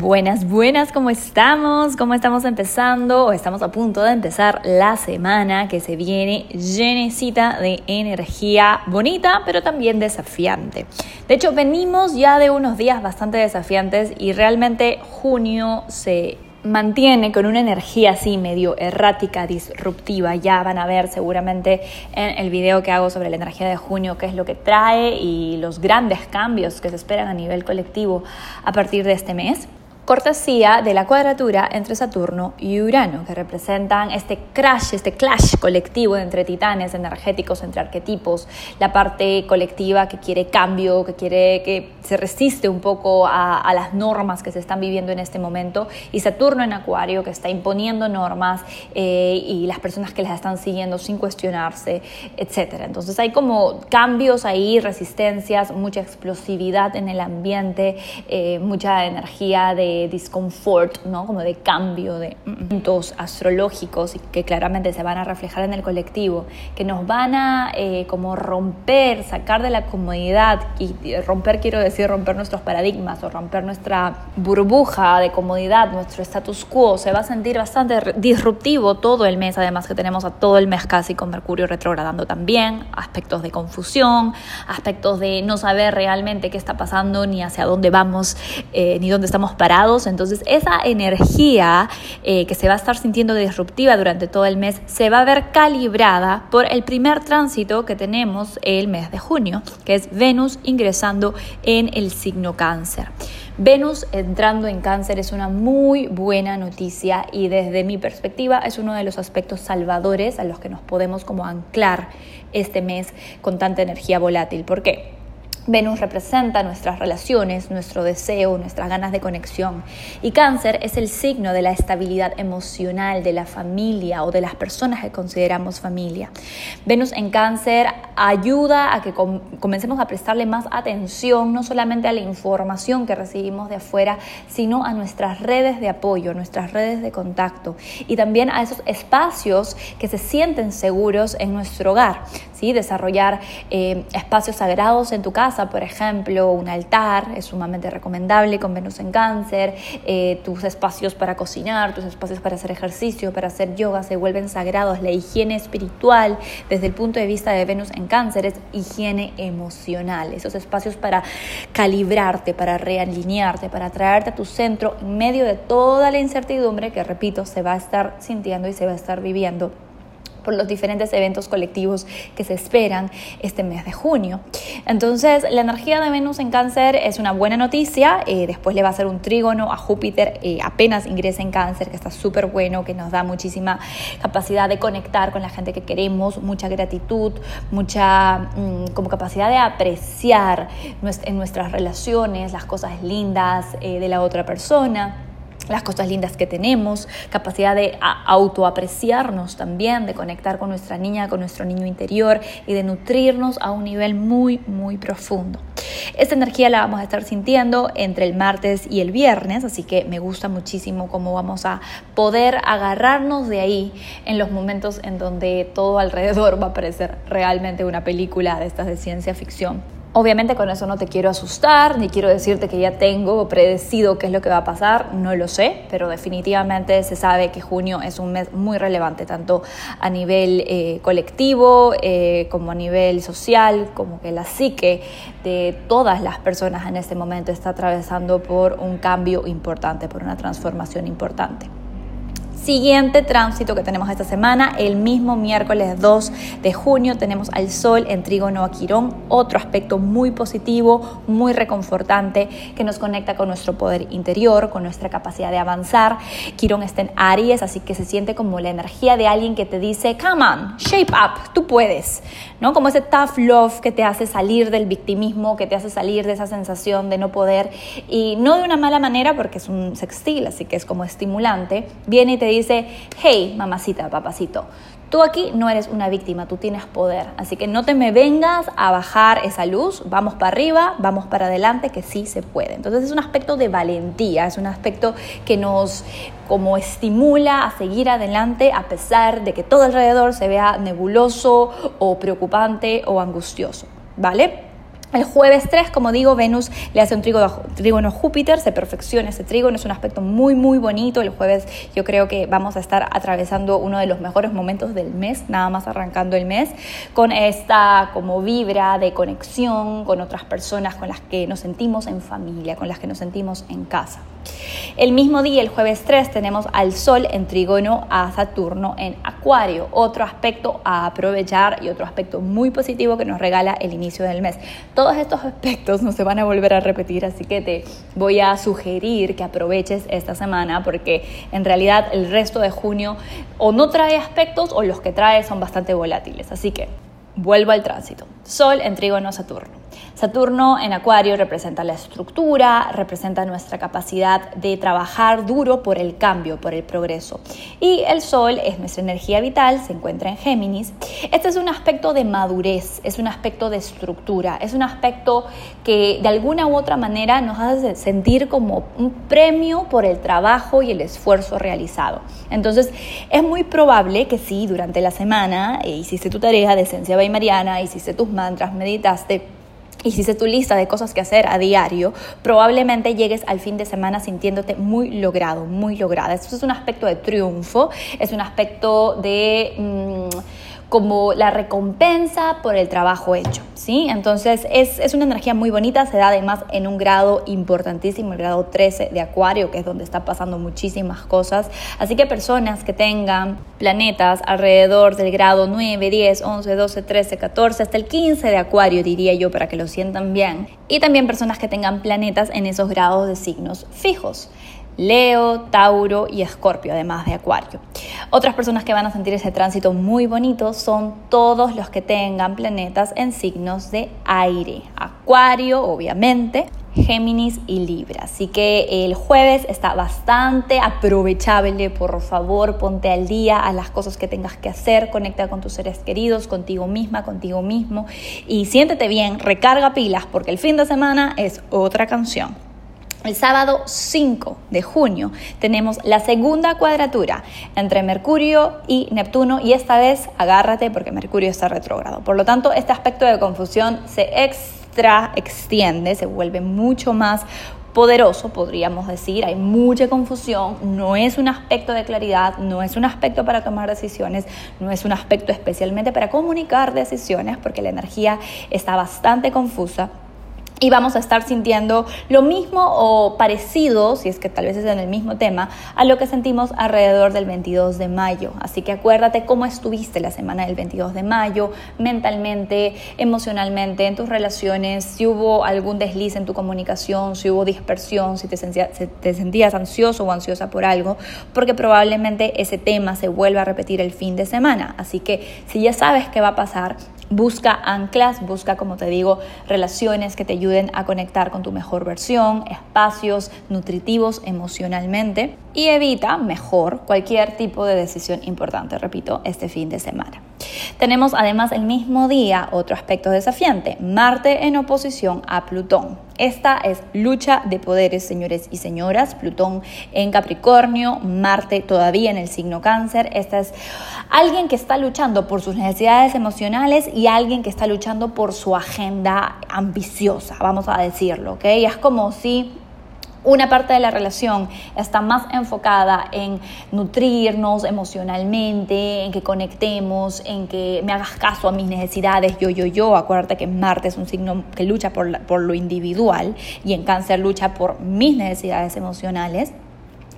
Buenas, buenas, ¿cómo estamos? ¿Cómo estamos empezando? O estamos a punto de empezar la semana que se viene llenecita de energía bonita, pero también desafiante. De hecho, venimos ya de unos días bastante desafiantes y realmente junio se mantiene con una energía así medio errática, disruptiva. Ya van a ver seguramente en el video que hago sobre la energía de junio qué es lo que trae y los grandes cambios que se esperan a nivel colectivo a partir de este mes cortesía de la cuadratura entre Saturno y Urano, que representan este crash, este clash colectivo entre titanes energéticos, entre arquetipos, la parte colectiva que quiere cambio, que quiere que se resiste un poco a, las normas que se están viviendo en este momento, y Saturno en Acuario, que está imponiendo normas eh, y las personas que las están siguiendo sin cuestionarse, etc. Entonces hay como cambios ahí, resistencias, mucha explosividad en el ambiente, eh, mucha energía de disconfort, ¿no? como de cambio, de puntos astrológicos que claramente se van a reflejar en el colectivo, que nos van a eh, como romper, sacar de la comodidad, y romper quiero decir romper nuestros paradigmas o romper nuestra burbuja de comodidad, nuestro status quo, se va a sentir bastante disruptivo todo el mes, además que tenemos a todo el mes casi con Mercurio retrogradando también, aspectos de confusión, aspectos de no saber realmente qué está pasando, ni hacia dónde vamos, eh, ni dónde estamos parados entonces esa energía eh, que se va a estar sintiendo disruptiva durante todo el mes se va a ver calibrada por el primer tránsito que tenemos el mes de junio, que es Venus ingresando en el signo cáncer. Venus entrando en cáncer es una muy buena noticia y desde mi perspectiva es uno de los aspectos salvadores a los que nos podemos como anclar este mes con tanta energía volátil. ¿Por qué? Venus representa nuestras relaciones, nuestro deseo, nuestras ganas de conexión. Y cáncer es el signo de la estabilidad emocional de la familia o de las personas que consideramos familia. Venus en cáncer ayuda a que comencemos a prestarle más atención, no solamente a la información que recibimos de afuera, sino a nuestras redes de apoyo, nuestras redes de contacto y también a esos espacios que se sienten seguros en nuestro hogar. ¿sí? Desarrollar eh, espacios sagrados en tu casa por ejemplo, un altar es sumamente recomendable con Venus en cáncer, eh, tus espacios para cocinar, tus espacios para hacer ejercicio, para hacer yoga se vuelven sagrados, la higiene espiritual desde el punto de vista de Venus en cáncer es higiene emocional, esos espacios para calibrarte, para realinearte, para traerte a tu centro en medio de toda la incertidumbre que, repito, se va a estar sintiendo y se va a estar viviendo por los diferentes eventos colectivos que se esperan este mes de junio. Entonces, la energía de Venus en cáncer es una buena noticia, eh, después le va a hacer un trígono a Júpiter. Eh, apenas ingresa en cáncer, que está súper bueno, que nos da muchísima capacidad de conectar con la gente que queremos, mucha gratitud, mucha mm, como capacidad de apreciar en nuestras relaciones las cosas lindas eh, de la otra persona las cosas lindas que tenemos, capacidad de autoapreciarnos también, de conectar con nuestra niña, con nuestro niño interior y de nutrirnos a un nivel muy, muy profundo. Esta energía la vamos a estar sintiendo entre el martes y el viernes, así que me gusta muchísimo cómo vamos a poder agarrarnos de ahí en los momentos en donde todo alrededor va a parecer realmente una película de estas de ciencia ficción. Obviamente con eso no te quiero asustar, ni quiero decirte que ya tengo predecido qué es lo que va a pasar, no lo sé, pero definitivamente se sabe que junio es un mes muy relevante, tanto a nivel eh, colectivo eh, como a nivel social, como que la psique de todas las personas en este momento está atravesando por un cambio importante, por una transformación importante. Siguiente tránsito que tenemos esta semana, el mismo miércoles 2 de junio tenemos al Sol en Trígono a Quirón, otro aspecto muy positivo, muy reconfortante que nos conecta con nuestro poder interior, con nuestra capacidad de avanzar. Quirón está en Aries, así que se siente como la energía de alguien que te dice, come on, shape up, tú puedes, ¿no? Como ese tough love que te hace salir del victimismo, que te hace salir de esa sensación de no poder y no de una mala manera porque es un sextil, así que es como estimulante, viene y te dice, hey, mamacita, papacito, Tú aquí no eres una víctima, tú tienes poder. Así que no te me vengas a bajar esa luz, vamos para arriba, vamos para adelante, que sí se puede. Entonces es un aspecto de valentía, es un aspecto que nos como estimula a seguir adelante a pesar de que todo alrededor se vea nebuloso o preocupante o angustioso. ¿Vale? El jueves 3, como digo, Venus le hace un trígono, a Júpiter, se perfecciona ese trígono, es un aspecto muy, muy bonito. El jueves yo creo que vamos a estar atravesando uno de los mejores momentos del mes, nada más arrancando el mes, con esta como vibra de conexión con otras personas con las que nos sentimos en familia, con las que nos sentimos en casa. El mismo día, el jueves 3, tenemos al Sol en trígono a Saturno en Acuario, otro aspecto a aprovechar y otro aspecto muy positivo que nos regala el inicio del mes. Todos estos aspectos no se van a volver a repetir, así que te voy a sugerir que aproveches esta semana porque en realidad el resto de junio o no trae aspectos o los que trae son bastante volátiles. Así que vuelvo al tránsito. Sol en trígono a Saturno. Saturno en Acuario representa la estructura, representa nuestra capacidad de trabajar duro por el cambio, por el progreso. Y el Sol es nuestra energía vital, se encuentra en Géminis. Este es un aspecto de madurez, es un aspecto de estructura, es un aspecto que de alguna u otra manera nos hace sentir como un premio por el trabajo y el esfuerzo realizado. Entonces, es muy probable que si durante la semana eh, hiciste tu tarea de esencia Mariana, hiciste tus mantras, meditaste, hiciste tu lista de cosas que hacer a diario, probablemente llegues al fin de semana sintiéndote muy logrado, muy lograda. Esto es un aspecto de triunfo, es un aspecto de... Como la recompensa por el trabajo hecho, ¿sí? Entonces es, es, una energía muy bonita, se da además en un grado importantísimo, el grado 13 de Acuario, que es donde está pasando muchísimas cosas. Así que personas que tengan planetas alrededor del grado 9, 10, 11, 12, 13, 14, hasta el 15 de Acuario, diría yo, para que lo sientan bien. Y también personas que tengan planetas en esos grados de signos fijos. Leo, Tauro y Escorpio, además de Acuario. Otras personas que van a sentir ese tránsito muy bonito son todos los que tengan planetas en signos de aire. Acuario, obviamente, Géminis y Libra. Así que el jueves está bastante aprovechable, por favor, ponte al día a las cosas que tengas que hacer, conecta con tus seres queridos, contigo misma, contigo mismo y siéntete bien, recarga pilas porque el fin de semana es otra canción. El sábado 5 de junio tenemos la segunda cuadratura entre Mercurio y Neptuno y esta vez agárrate porque Mercurio está retrógrado. Por lo tanto, este aspecto de confusión se extra extiende, se vuelve mucho más poderoso, podríamos decir, hay mucha confusión, no es un aspecto de claridad, no es un aspecto para tomar decisiones, no es un aspecto especialmente para comunicar decisiones, porque la energía está bastante confusa y vamos a estar sintiendo lo mismo o parecido, si es que tal vez es en el mismo tema, a lo que sentimos alrededor del 22 de mayo. Así que acuérdate cómo estuviste la semana del 22 de mayo, mentalmente, emocionalmente, en tus relaciones, si hubo algún desliz en tu comunicación, si hubo dispersión, si te, te sentías ansioso o ansiosa por algo, porque probablemente ese tema se vuelva a repetir el fin de semana. Así que si ya sabes qué va a pasar, Busca anclas, busca, como te digo, relaciones que te ayuden a conectar con tu mejor versión, espacios nutritivos emocionalmente y evita mejor cualquier tipo de decisión importante, repito, este fin de semana. Tenemos además el mismo día otro aspecto desafiante, Marte en oposición a Plutón. Esta es lucha de poderes, señores y señoras. Plutón en Capricornio, Marte todavía en el signo cáncer. Esta es alguien que está luchando por sus necesidades emocionales y alguien que está luchando por su agenda ambiciosa, vamos a decirlo, ¿ok? Es como si una parte de la relación está más enfocada en nutrirnos emocionalmente, en que conectemos, en que me hagas caso a mis necesidades, yo, yo, yo. Acuérdate que Marte es un signo que lucha por, por lo individual y en cáncer lucha por mis necesidades emocionales.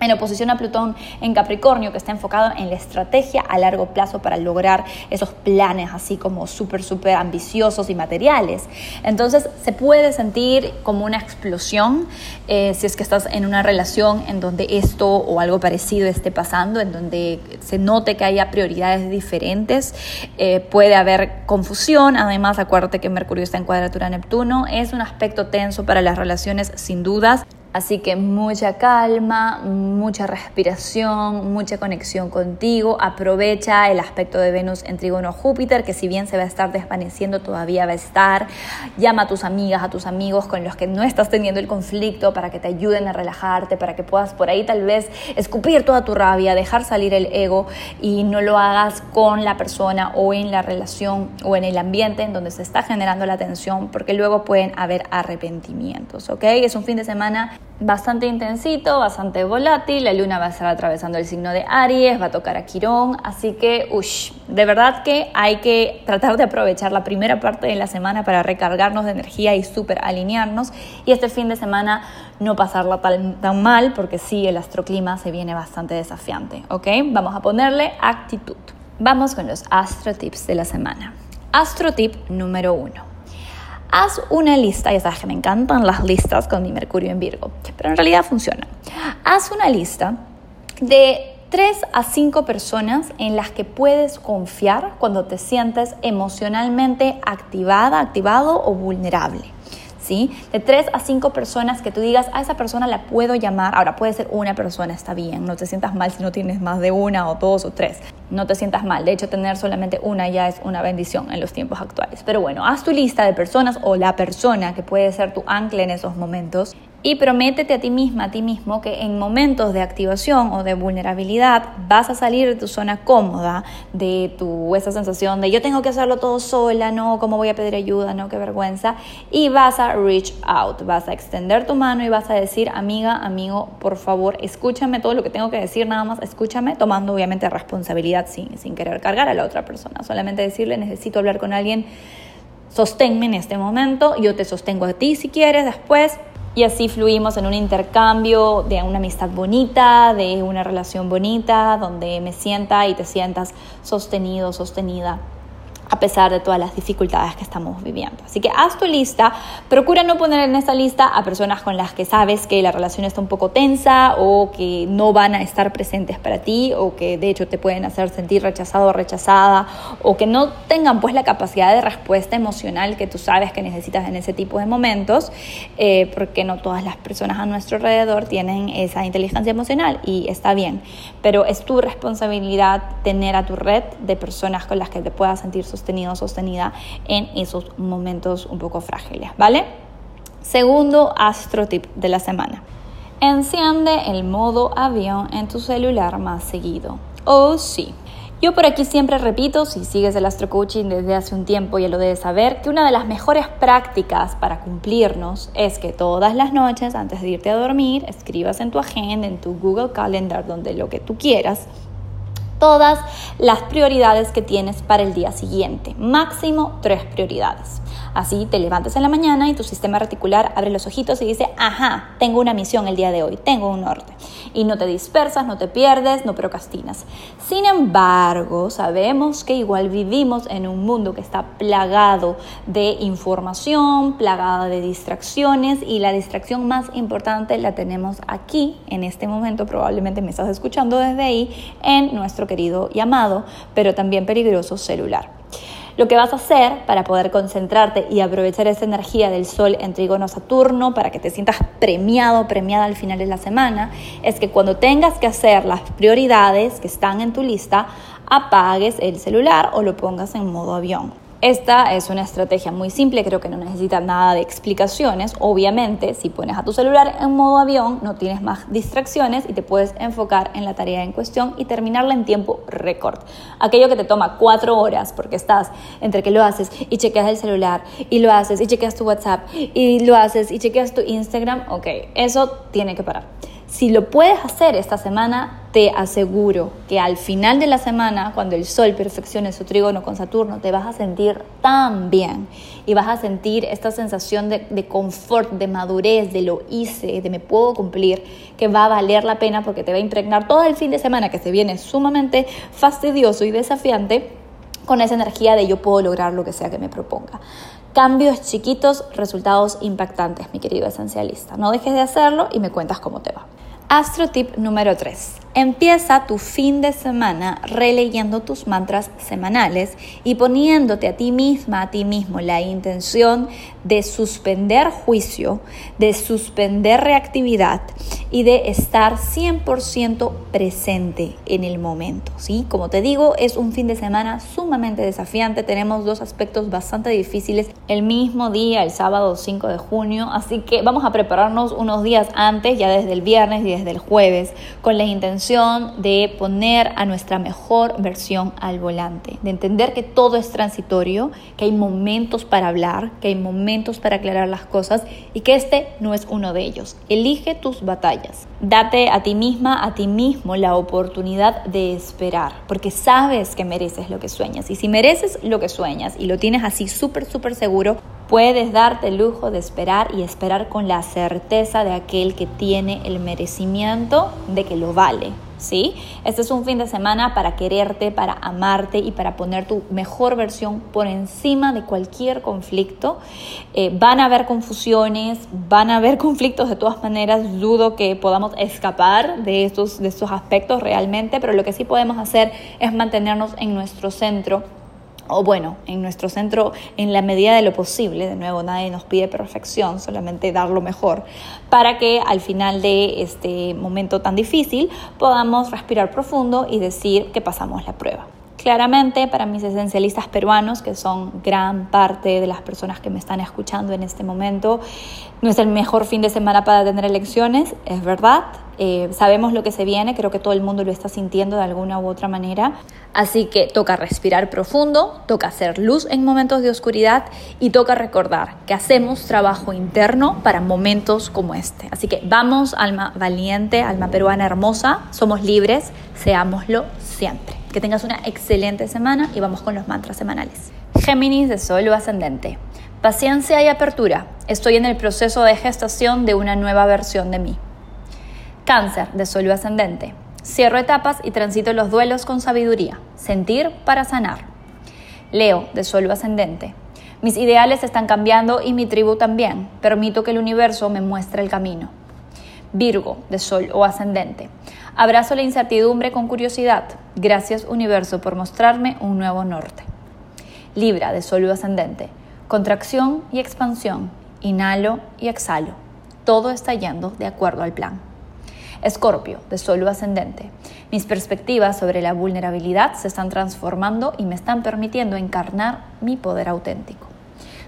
En oposición a Plutón en Capricornio, que está enfocado en la estrategia a largo plazo para lograr esos planes así como súper, súper ambiciosos y materiales. Entonces se puede sentir como una explosión eh, si es que estás en una relación en donde esto o algo parecido esté pasando, en donde se note que haya prioridades diferentes, eh, puede haber confusión. Además, acuérdate que Mercurio está en cuadratura Neptuno, es un aspecto tenso para las relaciones sin dudas. Así que mucha calma, mucha respiración, mucha conexión contigo. Aprovecha el aspecto de Venus en trígono Júpiter, que si bien se va a estar desvaneciendo, todavía va a estar. Llama a tus amigas, a tus amigos con los que no estás teniendo el conflicto para que te ayuden a relajarte, para que puedas por ahí tal vez escupir toda tu rabia, dejar salir el ego y no lo hagas con la persona o en la relación o en el ambiente en donde se está generando la tensión, porque luego pueden haber arrepentimientos, ¿ok? Es un fin de semana bastante intensito, bastante volátil. La luna va a estar atravesando el signo de Aries, va a tocar a Quirón, así que, ush, de verdad que hay que tratar de aprovechar la primera parte de la semana para recargarnos de energía y súper alinearnos. Y este fin de semana no pasarla tan, tan mal, porque sí, el astroclima se viene bastante desafiante, ¿ok? Vamos a ponerle actitud. Vamos con los astro tips de la semana. Astro tip número uno haz una lista, ya sabes que me encantan las listas con mi Mercurio en Virgo, pero en realidad funciona. Haz una lista de tres a cinco personas en las que puedes confiar cuando te sientes emocionalmente activada, activado o vulnerable. ¿Sí? De tres a cinco personas que tú digas, a esa persona la puedo llamar. Ahora puede ser una persona, está bien, no te sientas mal si no tienes más de una o dos o tres no te sientas mal. De hecho, tener solamente una ya es una bendición en los tiempos actuales. Pero bueno, haz tu lista de personas o la persona que puede ser tu ancla en esos momentos y prométete a ti misma, a ti mismo, que en momentos de activación o de vulnerabilidad vas a salir de tu zona cómoda, de tu, esa sensación de yo tengo que hacerlo todo sola, no, ¿cómo voy a pedir ayuda? No, qué vergüenza. Y vas a reach out, vas a extender tu mano y vas a decir, amiga, amigo, por favor, escúchame todo lo que tengo que decir, nada más escúchame, tomando obviamente responsabilidad sin, sin querer cargar a la otra persona. Solamente decirle, necesito hablar con alguien sosténme en este momento, yo te sostengo a ti si quieres después, y así fluimos en un intercambio de una amistad bonita, de una relación bonita, donde me sienta y te sientas sostenido, sostenida a pesar de todas las dificultades que estamos viviendo. Así que haz tu lista, procura no poner en esa lista a personas con las que sabes que la relación está un poco tensa o que no van a estar presentes para ti o que de hecho te pueden hacer sentir rechazado o rechazada o que no tengan pues la capacidad de respuesta emocional que tú sabes que necesitas en ese tipo de momentos, eh, porque no todas las personas a nuestro alrededor tienen esa inteligencia emocional y está bien, pero es tu responsabilidad tener a tu red de personas con las que te puedas sentir sostenido, sostenida en esos momentos un poco frágiles, ¿vale? Segundo astro tip de la semana. Enciende el modo avión en tu celular más seguido. Oh, sí. Yo por aquí siempre repito, si sigues el astro coaching desde hace un tiempo ya lo debes saber, que una de las mejores prácticas para cumplirnos es que todas las noches antes de irte a dormir escribas en tu agenda, en tu Google Calendar, donde lo que tú quieras, todas las prioridades que tienes para el día siguiente. Máximo tres prioridades. Así te levantas en la mañana y tu sistema reticular abre los ojitos y dice, ajá, tengo una misión el día de hoy, tengo un norte. Y no te dispersas, no te pierdes, no procrastinas. Sin embargo, sabemos que igual vivimos en un mundo que está plagado de información, plagado de distracciones y la distracción más importante la tenemos aquí, en este momento, probablemente me estás escuchando desde ahí, en nuestro querido llamado, pero también peligroso celular. Lo que vas a hacer para poder concentrarte y aprovechar esa energía del sol en trígono Saturno para que te sientas premiado, premiada al final de la semana, es que cuando tengas que hacer las prioridades que están en tu lista, apagues el celular o lo pongas en modo avión. Esta es una estrategia muy simple, creo que no necesita nada de explicaciones. Obviamente, si pones a tu celular en modo avión, no tienes más distracciones y te puedes enfocar en la tarea en cuestión y terminarla en tiempo récord. Aquello que te toma cuatro horas porque estás entre que lo haces y chequeas el celular y lo haces y chequeas tu WhatsApp y lo haces y chequeas tu Instagram, ok, eso tiene que parar. Si lo puedes hacer esta semana, te aseguro que al final de la semana, cuando el Sol perfeccione su trígono con Saturno, te vas a sentir tan bien y vas a sentir esta sensación de, de confort, de madurez, de lo hice, de me puedo cumplir, que va a valer la pena porque te va a impregnar todo el fin de semana que se viene sumamente fastidioso y desafiante con esa energía de yo puedo lograr lo que sea que me proponga. Cambios chiquitos, resultados impactantes, mi querido esencialista. No dejes de hacerlo y me cuentas cómo te va. Astro tip número 3. Empieza tu fin de semana releyendo tus mantras semanales y poniéndote a ti misma, a ti mismo, la intención de suspender juicio, de suspender reactividad y de estar 100% presente en el momento. ¿sí? Como te digo, es un fin de semana sumamente desafiante. Tenemos dos aspectos bastante difíciles el mismo día, el sábado 5 de junio. Así que vamos a prepararnos unos días antes, ya desde el viernes y desde el jueves, con la intención de poner a nuestra mejor versión al volante, de entender que todo es transitorio, que hay momentos para hablar, que hay momentos para aclarar las cosas y que este no es uno de ellos. Elige tus batallas. Date a ti misma, a ti mismo la oportunidad de esperar, porque sabes que mereces lo que sueñas. Y si mereces lo que sueñas y lo tienes así súper, súper seguro, puedes darte el lujo de esperar y esperar con la certeza de aquel que tiene el merecimiento de que lo vale. ¿Sí? Este es un fin de semana para quererte, para amarte y para poner tu mejor versión por encima de cualquier conflicto. Eh, van a haber confusiones, van a haber conflictos de todas maneras. Dudo que podamos escapar de estos, de estos aspectos realmente, pero lo que sí podemos hacer es mantenernos en nuestro centro o bueno, en nuestro centro en la medida de lo posible, de nuevo nadie nos pide perfección, solamente dar lo mejor, para que al final de este momento tan difícil podamos respirar profundo y decir que pasamos la prueba. Claramente para mis esencialistas peruanos, que son gran parte de las personas que me están escuchando en este momento, no es el mejor fin de semana para tener elecciones, es verdad. Eh, sabemos lo que se viene, creo que todo el mundo lo está sintiendo de alguna u otra manera. Así que toca respirar profundo, toca hacer luz en momentos de oscuridad y toca recordar que hacemos trabajo interno para momentos como este. Así que vamos, alma valiente, alma peruana hermosa, somos libres, seámoslo siempre. Que tengas una excelente semana y vamos con los mantras semanales. Géminis de Sol o Ascendente. Paciencia y apertura. Estoy en el proceso de gestación de una nueva versión de mí. Cáncer de Sol o Ascendente. Cierro etapas y transito los duelos con sabiduría. Sentir para sanar. Leo de Sol o Ascendente. Mis ideales están cambiando y mi tribu también. Permito que el universo me muestre el camino. Virgo de Sol o Ascendente. Abrazo la incertidumbre con curiosidad. Gracias universo por mostrarme un nuevo norte. Libra de Sol ascendente. Contracción y expansión. Inhalo y exhalo. Todo está yendo de acuerdo al plan. Escorpio de Sol ascendente. Mis perspectivas sobre la vulnerabilidad se están transformando y me están permitiendo encarnar mi poder auténtico.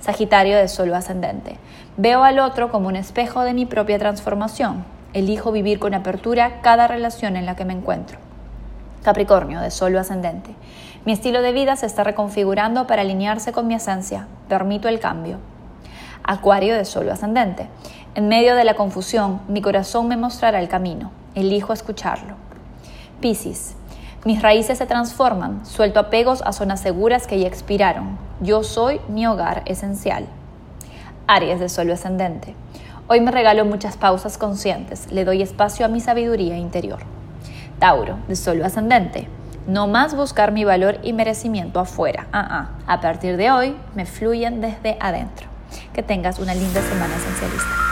Sagitario de Sol ascendente. Veo al otro como un espejo de mi propia transformación Elijo vivir con apertura cada relación en la que me encuentro. Capricornio, de Sol ascendente. Mi estilo de vida se está reconfigurando para alinearse con mi esencia. Permito el cambio. Acuario de Sol ascendente. En medio de la confusión, mi corazón me mostrará el camino. Elijo escucharlo. Piscis. Mis raíces se transforman. Suelto apegos a zonas seguras que ya expiraron. Yo soy mi hogar esencial. Aries de Sol ascendente. Hoy me regalo muchas pausas conscientes, le doy espacio a mi sabiduría interior. Tauro, de solo ascendente. No más buscar mi valor y merecimiento afuera. Ah. A partir de hoy me fluyen desde adentro. Que tengas una linda semana esencialista.